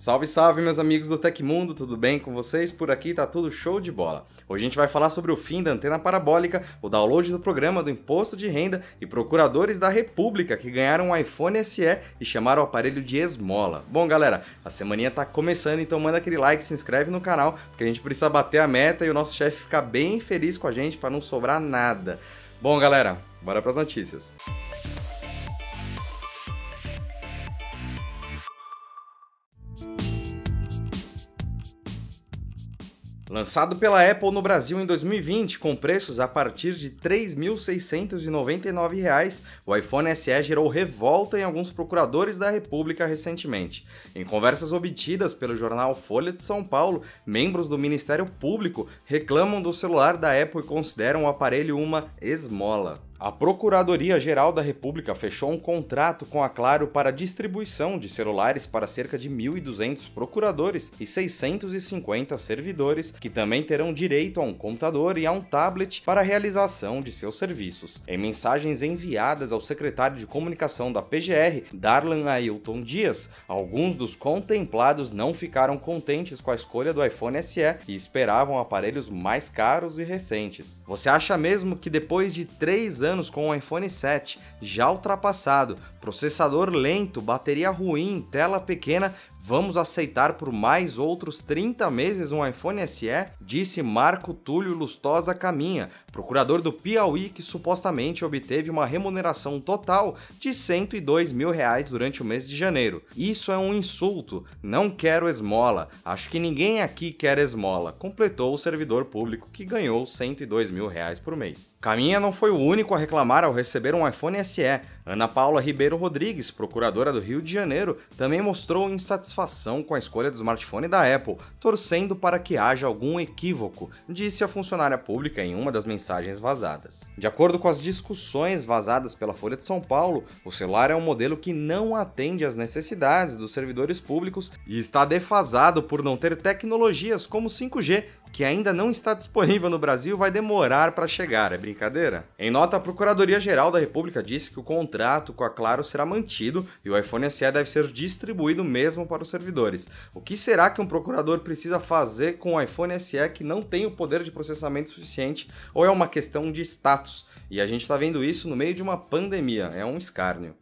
Salve, salve, meus amigos do Tecmundo, tudo bem com vocês? Por aqui tá tudo show de bola. Hoje a gente vai falar sobre o fim da antena parabólica, o download do programa do Imposto de Renda e procuradores da República que ganharam um iPhone SE e chamaram o aparelho de esmola. Bom, galera, a semaninha tá começando, então manda aquele like, se inscreve no canal, porque a gente precisa bater a meta e o nosso chefe ficar bem feliz com a gente para não sobrar nada. Bom, galera, bora pras notícias. Lançado pela Apple no Brasil em 2020 com preços a partir de R$ 3.699, o iPhone SE gerou revolta em alguns procuradores da República recentemente. Em conversas obtidas pelo jornal Folha de São Paulo, membros do Ministério Público reclamam do celular da Apple e consideram o aparelho uma esmola. A Procuradoria-Geral da República fechou um contrato com a Claro para distribuição de celulares para cerca de 1.200 procuradores e 650 servidores, que também terão direito a um computador e a um tablet para a realização de seus serviços. Em mensagens enviadas ao secretário de comunicação da PGR, Darlan Ailton Dias, alguns dos contemplados não ficaram contentes com a escolha do iPhone SE e esperavam aparelhos mais caros e recentes. Você acha mesmo que depois de três anos anos com o iPhone 7, já ultrapassado, processador lento, bateria ruim, tela pequena, Vamos aceitar por mais outros 30 meses um iPhone SE? Disse Marco Túlio Lustosa Caminha, procurador do Piauí que supostamente obteve uma remuneração total de 102 mil reais durante o mês de janeiro. Isso é um insulto. Não quero esmola. Acho que ninguém aqui quer esmola, completou o servidor público que ganhou 102 mil reais por mês. Caminha não foi o único a reclamar ao receber um iPhone SE. Ana Paula Ribeiro Rodrigues, procuradora do Rio de Janeiro, também mostrou insatisfação com a escolha do smartphone da Apple, torcendo para que haja algum equívoco, disse a funcionária pública em uma das mensagens vazadas. De acordo com as discussões vazadas pela Folha de São Paulo, o celular é um modelo que não atende às necessidades dos servidores públicos e está defasado por não ter tecnologias como 5G que ainda não está disponível no Brasil vai demorar para chegar, é brincadeira? Em nota, a Procuradoria-Geral da República disse que o contrato com a Claro será mantido e o iPhone SE deve ser distribuído mesmo para os servidores. O que será que um procurador precisa fazer com o iPhone SE que não tem o poder de processamento suficiente ou é uma questão de status? E a gente está vendo isso no meio de uma pandemia, é um escárnio.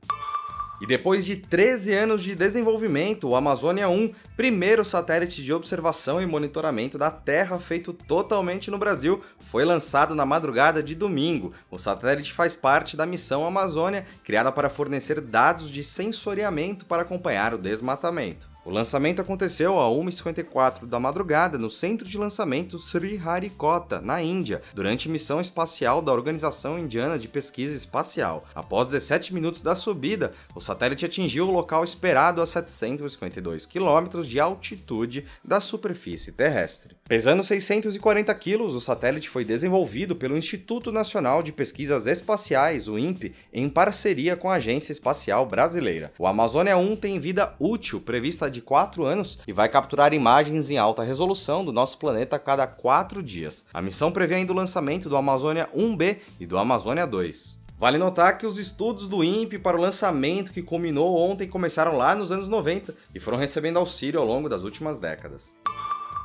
E depois de 13 anos de desenvolvimento, o Amazônia 1, primeiro satélite de observação e monitoramento da Terra feito totalmente no Brasil, foi lançado na madrugada de domingo. O satélite faz parte da missão Amazônia, criada para fornecer dados de sensoriamento para acompanhar o desmatamento. O lançamento aconteceu a 1h54 da madrugada no centro de lançamento Sriharikota, na Índia, durante missão espacial da Organização Indiana de Pesquisa Espacial. Após 17 minutos da subida, o satélite atingiu o local esperado a 752 km de altitude da superfície terrestre. Pesando 640 quilos, o satélite foi desenvolvido pelo Instituto Nacional de Pesquisas Espaciais, o INPE, em parceria com a Agência Espacial Brasileira. O Amazônia 1 tem vida útil prevista de de 4 anos e vai capturar imagens em alta resolução do nosso planeta a cada 4 dias. A missão prevê ainda o lançamento do Amazônia 1B e do Amazônia 2. Vale notar que os estudos do INPE para o lançamento que culminou ontem começaram lá nos anos 90 e foram recebendo auxílio ao longo das últimas décadas.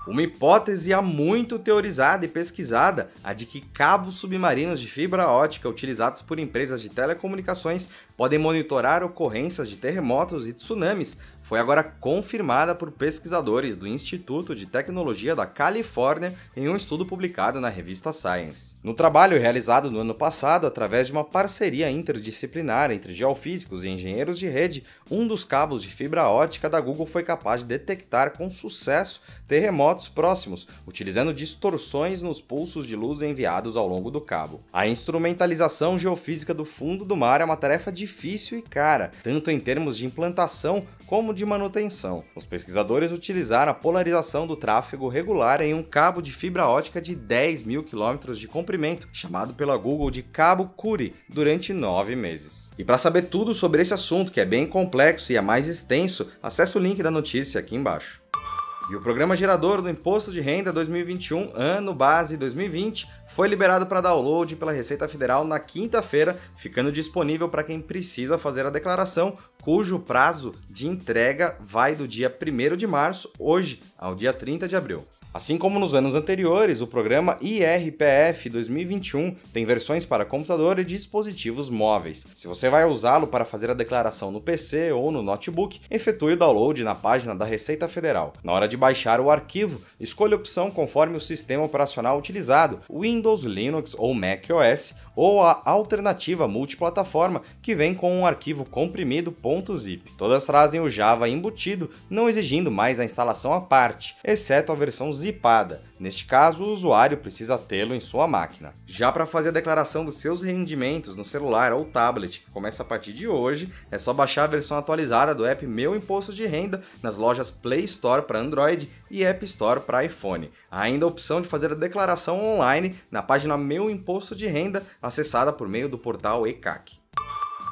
Uma hipótese há muito teorizada e pesquisada, a de que cabos submarinos de fibra ótica utilizados por empresas de telecomunicações podem monitorar ocorrências de terremotos e tsunamis, foi agora confirmada por pesquisadores do Instituto de Tecnologia da Califórnia em um estudo publicado na revista Science. No trabalho realizado no ano passado, através de uma parceria interdisciplinar entre geofísicos e engenheiros de rede, um dos cabos de fibra ótica da Google foi capaz de detectar com sucesso terremotos próximos, utilizando distorções nos pulsos de luz enviados ao longo do cabo. A instrumentalização geofísica do fundo do mar é uma tarefa difícil e cara, tanto em termos de implantação como de manutenção. Os pesquisadores utilizaram a polarização do tráfego regular em um cabo de fibra ótica de 10 mil quilômetros de comprimento, chamado pela Google de Cabo Curie, durante nove meses. E para saber tudo sobre esse assunto, que é bem complexo e é mais extenso, acesse o link da notícia aqui embaixo. E o programa gerador do Imposto de Renda 2021, ano base 2020, foi liberado para download pela Receita Federal na quinta-feira, ficando disponível para quem precisa fazer a declaração cujo prazo de entrega vai do dia 1 de março, hoje, ao dia 30 de abril. Assim como nos anos anteriores, o programa IRPF 2021 tem versões para computador e dispositivos móveis. Se você vai usá-lo para fazer a declaração no PC ou no notebook, efetue o download na página da Receita Federal. Na hora de baixar o arquivo, escolha a opção conforme o sistema operacional utilizado, Windows, Linux ou Mac OS, ou a alternativa multiplataforma que vem com um arquivo comprimido .zip. Todas trazem o Java embutido, não exigindo mais a instalação à parte, exceto a versão zipada. Neste caso, o usuário precisa tê-lo em sua máquina. Já para fazer a declaração dos seus rendimentos no celular ou tablet, que começa a partir de hoje, é só baixar a versão atualizada do app Meu Imposto de Renda nas lojas Play Store para Android e App Store para iPhone. Há ainda a opção de fazer a declaração online na página Meu Imposto de Renda, acessada por meio do portal ECAC.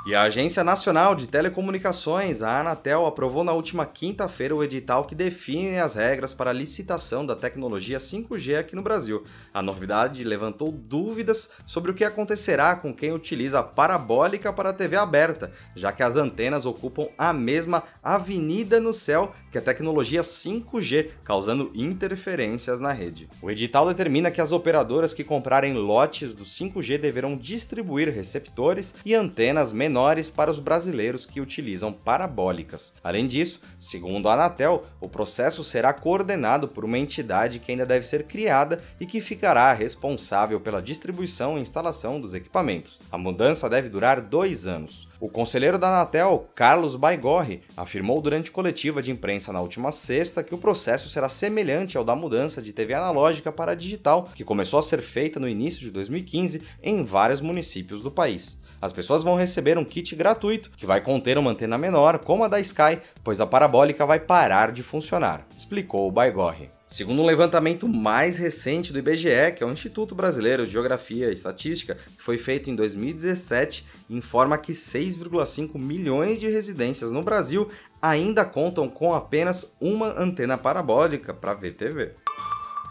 E a Agência Nacional de Telecomunicações, a Anatel, aprovou na última quinta-feira o edital que define as regras para a licitação da tecnologia 5G aqui no Brasil. A novidade levantou dúvidas sobre o que acontecerá com quem utiliza a parabólica para a TV aberta, já que as antenas ocupam a mesma avenida no céu que a tecnologia 5G, causando interferências na rede. O edital determina que as operadoras que comprarem lotes do 5G deverão distribuir receptores e antenas menores menores para os brasileiros que utilizam parabólicas. Além disso, segundo a Anatel, o processo será coordenado por uma entidade que ainda deve ser criada e que ficará responsável pela distribuição e instalação dos equipamentos. A mudança deve durar dois anos. O conselheiro da Anatel, Carlos Baigorre, afirmou durante coletiva de imprensa na última sexta que o processo será semelhante ao da mudança de TV analógica para digital, que começou a ser feita no início de 2015 em vários municípios do país. As pessoas vão receber um kit gratuito que vai conter uma antena menor, como a da Sky, pois a parabólica vai parar de funcionar, explicou o Baigorre. Segundo um levantamento mais recente do IBGE, que é o Instituto Brasileiro de Geografia e Estatística, que foi feito em 2017, informa que 6,5 milhões de residências no Brasil ainda contam com apenas uma antena parabólica para ver TV.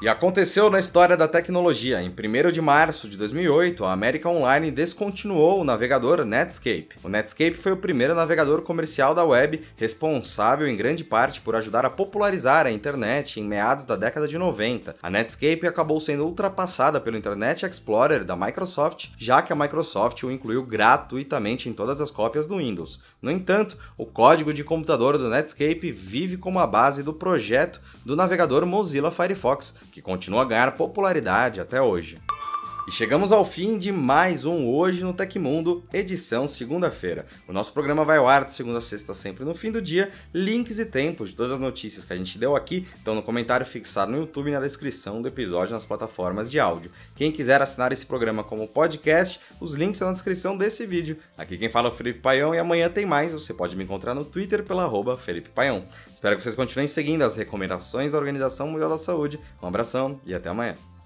E aconteceu na história da tecnologia. Em 1 de março de 2008, a América Online descontinuou o navegador Netscape. O Netscape foi o primeiro navegador comercial da web, responsável em grande parte por ajudar a popularizar a internet em meados da década de 90. A Netscape acabou sendo ultrapassada pelo Internet Explorer da Microsoft, já que a Microsoft o incluiu gratuitamente em todas as cópias do Windows. No entanto, o código de computador do Netscape vive como a base do projeto do navegador Mozilla Firefox, que continua a ganhar popularidade até hoje. E chegamos ao fim de mais um Hoje no Tecmundo, edição segunda-feira. O nosso programa vai ao ar de segunda a sexta, sempre no fim do dia. Links e tempos de todas as notícias que a gente deu aqui estão no comentário fixado no YouTube e na descrição do episódio nas plataformas de áudio. Quem quiser assinar esse programa como podcast, os links estão na descrição desse vídeo. Aqui quem fala é o Felipe Paião e amanhã tem mais. Você pode me encontrar no Twitter pela arroba Felipe Paião. Espero que vocês continuem seguindo as recomendações da Organização Mundial da Saúde. Um abração e até amanhã.